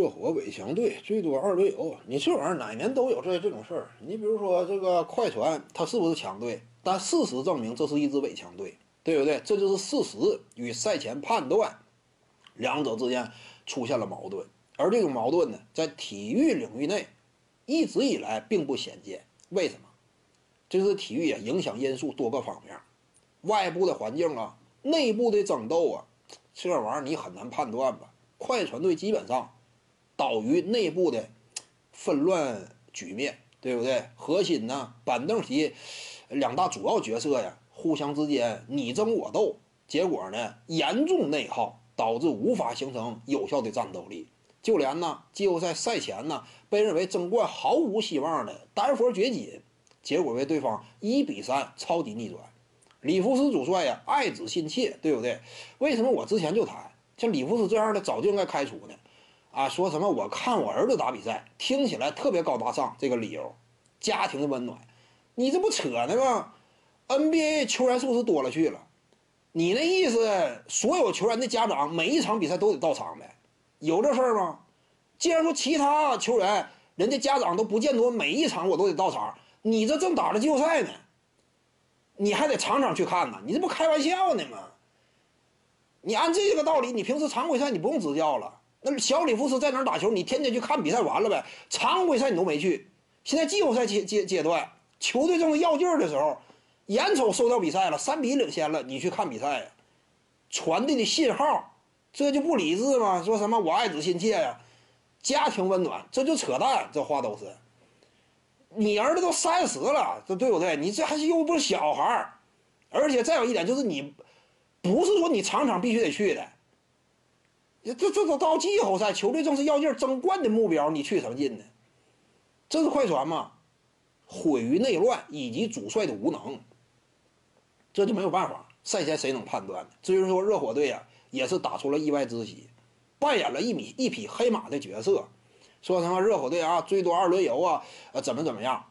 热火伪强队最多二队友，你这玩意儿哪年都有这这种事儿。你比如说这个快船，它是不是强队？但事实证明这是一支伪强队，对不对？这就是事实与赛前判断两者之间出现了矛盾，而这种矛盾呢，在体育领域内一直以来并不鲜见。为什么？这是体育啊，影响因素多个方面，外部的环境啊，内部的争斗啊，这玩意儿你很难判断吧？快船队基本上倒于内部的纷乱局面，对不对？核心呢，板凳席两大主要角色呀，互相之间你争我斗，结果呢，严重内耗，导致无法形成有效的战斗力。就连呢，季后赛赛前呢，被认为争冠毫无希望的丹佛掘金。结果被对方一比三超级逆转，里弗斯主帅呀爱子心切，对不对？为什么我之前就谈像里弗斯这样的早就应该开除呢？啊，说什么我看我儿子打比赛，听起来特别高大上，这个理由，家庭的温暖，你这不扯呢吗？NBA 球员数是多了去了，你那意思，所有球员的家长每一场比赛都得到场呗？有这事儿吗？既然说其他球员人家家长都不见得每一场我都得到场。你这正打着季后赛呢，你还得场场去看呢，你这不开玩笑呢吗？你按这个道理，你平时常规赛你不用执教了，那小里弗斯在哪打球，你天天去看比赛完了呗。常规赛你都没去，现在季后赛阶阶阶段，球队正是要劲儿的时候，眼瞅收到比赛了，三比领先了，你去看比赛呀？传递的信号，这就不理智吗？说什么我爱子心切呀，家庭温暖，这就扯淡，这话都是。你儿子都三十了，这对不对？你这还是又不是小孩儿，而且再有一点就是你，不是说你场场必须得去的。这这这到季后赛，球队正是要劲争冠的目标，你去什么劲呢？这是快船吗？毁于内乱以及主帅的无能，这就没有办法。赛前谁能判断呢？至于说热火队啊，也是打出了意外之喜，扮演了一米一匹黑马的角色。说什么热火队啊，最多二轮游啊，呃，怎么怎么样？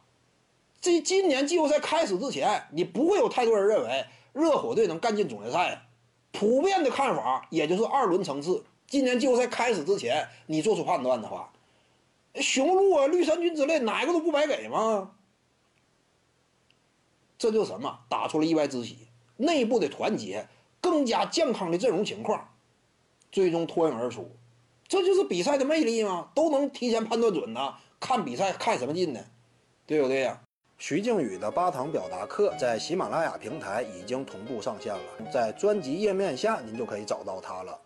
这今年季后赛开始之前，你不会有太多人认为热火队能干进总决赛。普遍的看法也就是二轮层次。今年季后赛开始之前，你做出判断的话，雄鹿啊、绿衫军之类，哪个都不白给吗？这就什么？打出了意外之喜，内部的团结，更加健康的阵容情况，最终脱颖而出。这就是比赛的魅力吗？都能提前判断准呢？看比赛看什么劲呢？对不对呀？徐静宇的八堂表达课在喜马拉雅平台已经同步上线了，在专辑页面下您就可以找到它了。